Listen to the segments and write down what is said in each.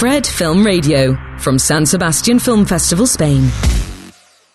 Fred Film Radio from San Sebastian Film Festival, Spain.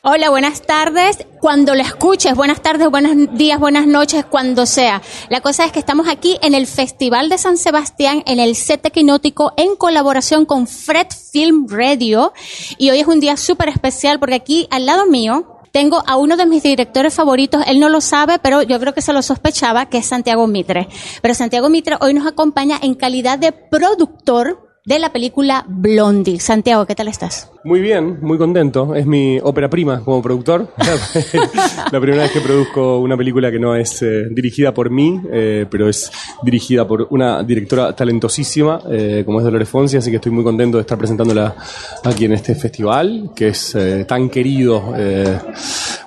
Hola, buenas tardes. Cuando lo escuches, buenas tardes, buenos días, buenas noches, cuando sea. La cosa es que estamos aquí en el Festival de San Sebastián, en el set equinótico, en colaboración con Fred Film Radio. Y hoy es un día súper especial porque aquí al lado mío tengo a uno de mis directores favoritos, él no lo sabe, pero yo creo que se lo sospechaba, que es Santiago Mitre. Pero Santiago Mitre hoy nos acompaña en calidad de productor de la película Blondie. Santiago, ¿qué tal estás? Muy bien, muy contento. Es mi ópera prima como productor. la primera vez que produzco una película que no es eh, dirigida por mí, eh, pero es dirigida por una directora talentosísima, eh, como es Dolores Fonsi, así que estoy muy contento de estar presentándola aquí en este festival, que es tan querido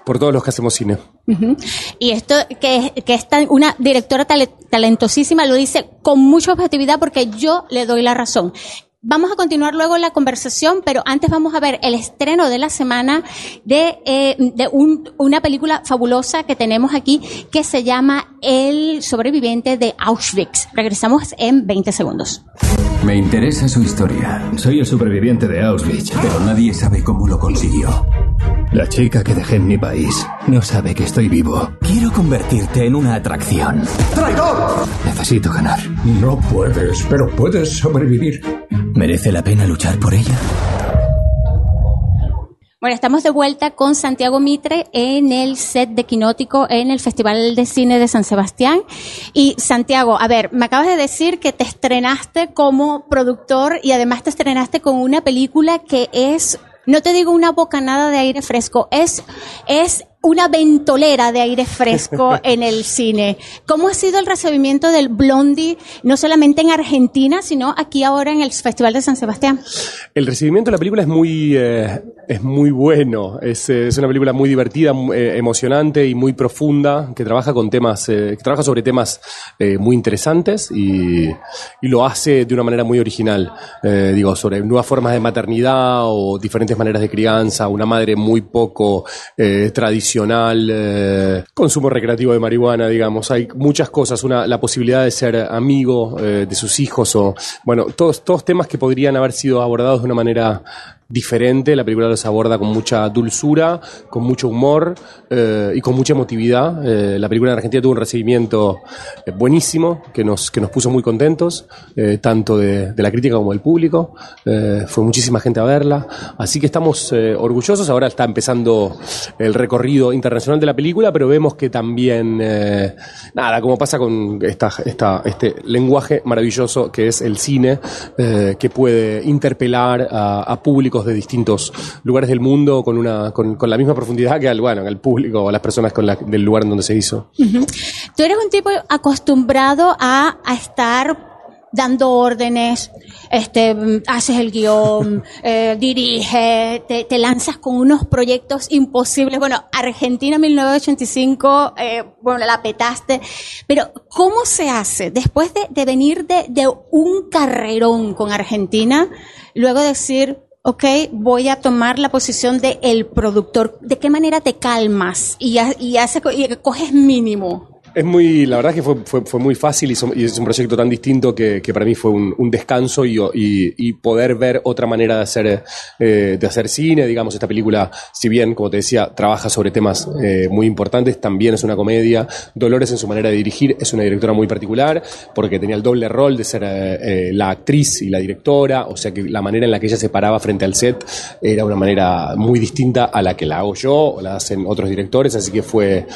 por todos los que hacemos cine. Y esto, que, que es una directora talentosísima, lo dice con mucha objetividad porque yo le doy la razón. Vamos a continuar luego la conversación, pero antes vamos a ver el estreno de la semana de, eh, de una película fabulosa que tenemos aquí que se llama El sobreviviente de Auschwitz. Regresamos en 20 segundos. Me interesa su historia. Soy el sobreviviente de Auschwitz, pero nadie sabe cómo lo consiguió. La chica que dejé en mi país no sabe que estoy vivo. Quiero convertirte en una atracción. ¡Traidor! Necesito ganar. No puedes, pero puedes sobrevivir. ¿Merece la pena luchar por ella? Bueno, estamos de vuelta con Santiago Mitre en el set de Quinótico en el Festival de Cine de San Sebastián. Y Santiago, a ver, me acabas de decir que te estrenaste como productor y además te estrenaste con una película que es no te digo una bocanada de aire fresco, es, es una ventolera de aire fresco en el cine. ¿Cómo ha sido el recibimiento del Blondie, no solamente en Argentina, sino aquí ahora en el Festival de San Sebastián? El recibimiento de la película es muy, eh, es muy bueno. Es, es, una película muy divertida, eh, emocionante y muy profunda, que trabaja con temas, eh, que trabaja sobre temas muy interesantes y, y, lo hace de una manera muy original. digo, sobre nuevas formas de maternidad o diferentes maneras de crianza, una madre muy poco tradicional eh, consumo recreativo de marihuana, digamos. Hay muchas cosas, la posibilidad de ser amigo eh, de sus hijos o, bueno, todos, todos temas que podrían haber sido abordados de una manera diferente. La película los aborda con mucha dulzura, con mucho humor eh, y con mucha emotividad. La película en Argentina tuvo un recibimiento buenísimo que nos, que nos puso muy contentos, tanto de, de, la crítica como del público. fue muchísima gente a verla. Así que estamos orgullosos. Ahora está empezando el recorrido internacional de la película, pero vemos que también, nada, como pasa con este lenguaje maravilloso que es el cine, que puede interpelar a, públicos de distintos lugares del mundo con una con, la misma profundidad que al bueno el público o las personas con la, del lugar en donde se hizo. Tú eres un tipo acostumbrado a estar dando órdenes, este, haces el guion, eh, diriges, te, te, lanzas con unos proyectos imposibles. Bueno, Argentina 1985, eh, bueno, la petaste. Pero, ¿cómo se hace después de, de venir de, de un carrerón con Argentina, luego decir, ok, voy a tomar la posición de el productor. ¿De qué manera te calmas y, y, hace, y coges mínimo? Es muy, la verdad que fue, fue, muy fácil y, es un proyecto tan distinto que, que para mí fue un, descanso y, y, poder ver otra manera de hacer, eh, de hacer cine. Digamos, esta película, si bien, como te decía, trabaja sobre temas eh, muy importantes, también es una comedia. Dolores en su manera de dirigir es una directora muy particular porque tenía el doble rol de ser eh, la actriz y la directora, o sea que la manera en la que ella se paraba frente al set era una manera muy distinta a la que la hago yo o la hacen otros directores, así que fue,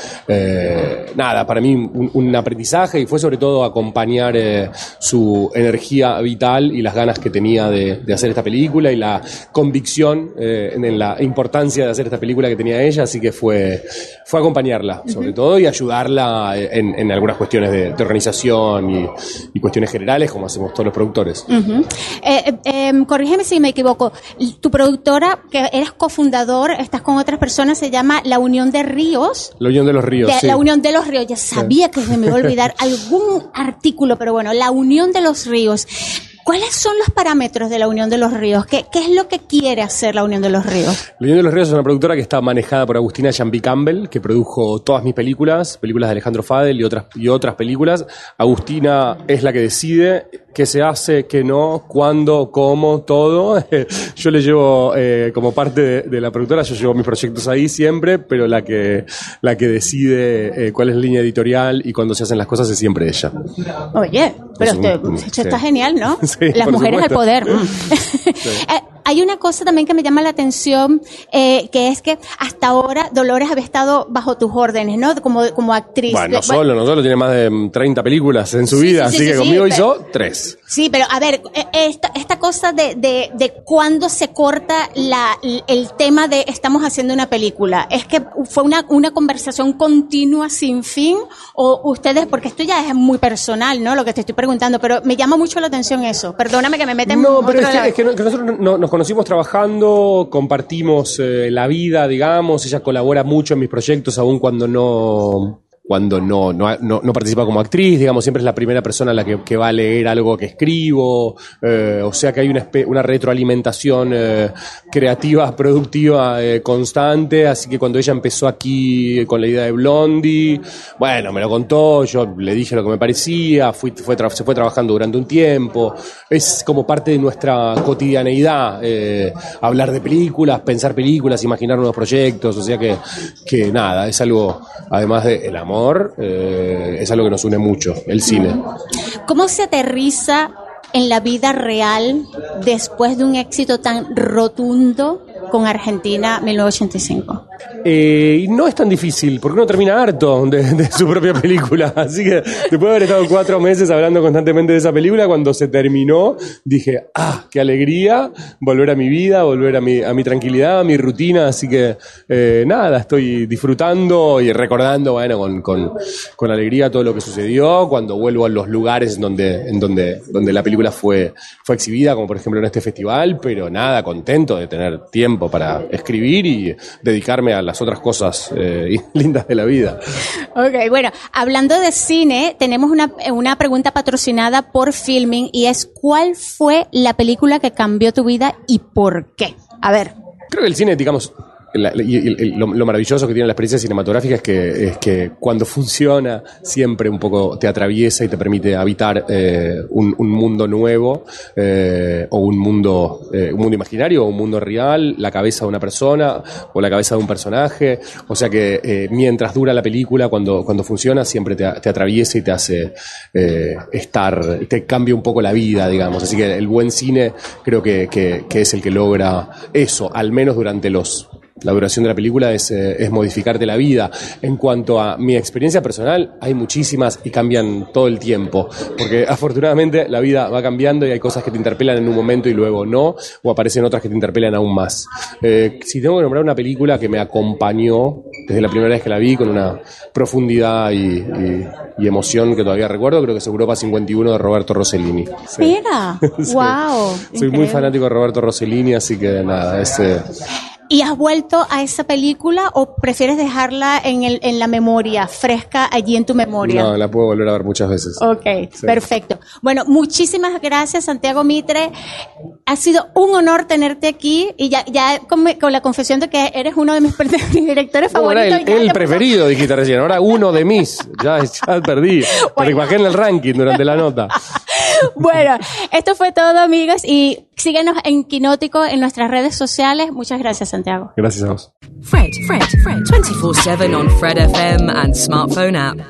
nada, para un, aprendizaje y fue sobre todo acompañar eh, su energía vital y las ganas que tenía de, hacer esta película y la convicción eh, en la importancia de hacer esta película que tenía ella, así que fue, fue acompañarla sobre todo y ayudarla en, algunas cuestiones de, organización y, cuestiones generales como hacemos todos los productores. Eh, em, corrígeme si me equivoco, tu productora, que eres cofundador, estás con otras personas, se llama La Unión de Ríos. La Unión de los Ríos. La Unión de los Ríos, ya sabía que se me iba a olvidar algún artículo, pero bueno, la unión de los ríos. ¿Cuáles son los parámetros de la Unión de los Ríos? ¿Qué, qué es lo que quiere hacer la Unión de los Ríos? La Unión de los Ríos es una productora que está manejada por Agustina Jambi Campbell, que produjo todas mis películas, películas de Alejandro Fadel y otras, y otras películas. Agustina es la que decide qué se hace, qué no, cuándo, cómo, todo. Yo le llevo, eh, como parte de, la productora, yo llevo mis proyectos ahí siempre, pero la que, la que decide eh, cuál es la línea editorial y cuándo se hacen las cosas es siempre ella. Oye, pero un- usted- un- esto sí. está genial, ¿no? Sí, Las mujeres al supuesto. poder. Mm. Eh, hay una cosa también que me llama la atención, eh, que es que hasta ahora Dolores había estado bajo tus órdenes, ¿no? Como, como actriz. Bueno, no solo, no solo, tiene más de mm, 30 películas en su vida, sí, así sí, que conmigo pero- hizo tres. Sí, pero a ver, eh, esta, esta cosa de, de, de cuándo se corta la, el tema de estamos haciendo una película, ¿es que fue una, una conversación continua sin fin? ¿O ustedes, porque esto ya es muy personal, ¿no? Lo que te estoy preguntando, pero me llama mucho la atención eso. Perdóname que me meta en No, pero es que, es que nosotros no- nos conocimos trabajando, compartimos eh, la vida, digamos, ella colabora mucho en mis proyectos, aun cuando no cuando no, no, no, participa como actriz, digamos, siempre es la primera persona a la que, va a leer algo que escribo, eh, o sea que hay una, retroalimentación eh, creativa, productiva, eh, constante, así que cuando ella empezó aquí con la idea de Blondie, bueno, me lo contó, yo le dije lo que me parecía, fue se fue trabajando durante un tiempo, es como parte de nuestra cotidianeidad, hablar de películas, pensar películas, imaginar nuevos proyectos, o sea que, que nada, es algo, además del amor, eh, es algo que nos une mucho, el cine. ¿Cómo se aterriza en la vida real después de un éxito tan rotundo con Argentina 1985? Eh, y no es tan difícil, porque uno termina harto de, su propia película. Así que después de haber estado cuatro meses hablando constantemente de esa película, cuando se terminó, dije, ah, qué alegría, volver a mi vida, volver a mi, a mi tranquilidad, a mi rutina. Así que eh, nada, estoy disfrutando y recordando, bueno, con, alegría todo lo que sucedió, cuando vuelvo a los lugares donde, donde, donde la película fue, fue exhibida, como por ejemplo en este festival, pero nada, contento de tener tiempo para escribir y dedicarme a las otras cosas eh, lindas de la vida. Ok, bueno, hablando de cine, tenemos una, una pregunta patrocinada por Filming y es ¿cuál fue la película que cambió tu vida y por qué? A ver. Creo que el cine, digamos, lo, lo maravilloso que tiene la experiencia cinematográfica es que, es que cuando funciona siempre un poco te atraviesa y te permite habitar eh, un, un mundo nuevo eh, o un mundo, eh, un mundo imaginario o un mundo real, la cabeza de una persona o la cabeza de un personaje. O sea que mientras dura la película, cuando, cuando funciona, siempre te, atraviesa y te hace estar, te cambia un poco la vida, digamos. Así que el buen cine creo que- que es el que logra eso, al menos durante los la duración de la película es, eh, es modificarte la vida. En cuanto a mi experiencia personal, hay muchísimas y cambian todo el tiempo. Porque afortunadamente la vida va cambiando y hay cosas que te interpelan en un momento y luego no, o aparecen otras que te interpelan aún más. Eh, si tengo que nombrar una película que me acompañó desde la primera vez que la vi con una profundidad y, y- y emoción que todavía recuerdo, creo que es Europa 51 de Roberto Rossellini. Sí. Mira, Sí. wow. Soy muy fanático de Roberto Rossellini, así que nada, es... eh, ¿Y has vuelto a esa película o prefieres dejarla en, el, en la memoria, fresca allí en tu memoria? No, la puedo volver a ver muchas veces. Ok, Sí. perfecto. Bueno, muchísimas gracias, Santiago Mitre. Ha sido un honor tenerte aquí y ya, ya con, con la confesión de que eres uno de mis, directores No, favoritos. el, ya el te preferido, dijiste recién. Ahora uno de mis. Ya, ya perdí. Bajé en el ranking durante la nota. Bueno, esto fue todo, amigos, y síguenos en Quinótico en nuestras redes sociales. Muchas gracias, Santiago. Gracias a vos. Fred, Fred, Fred, 24 7 on Fred FM and smartphone app.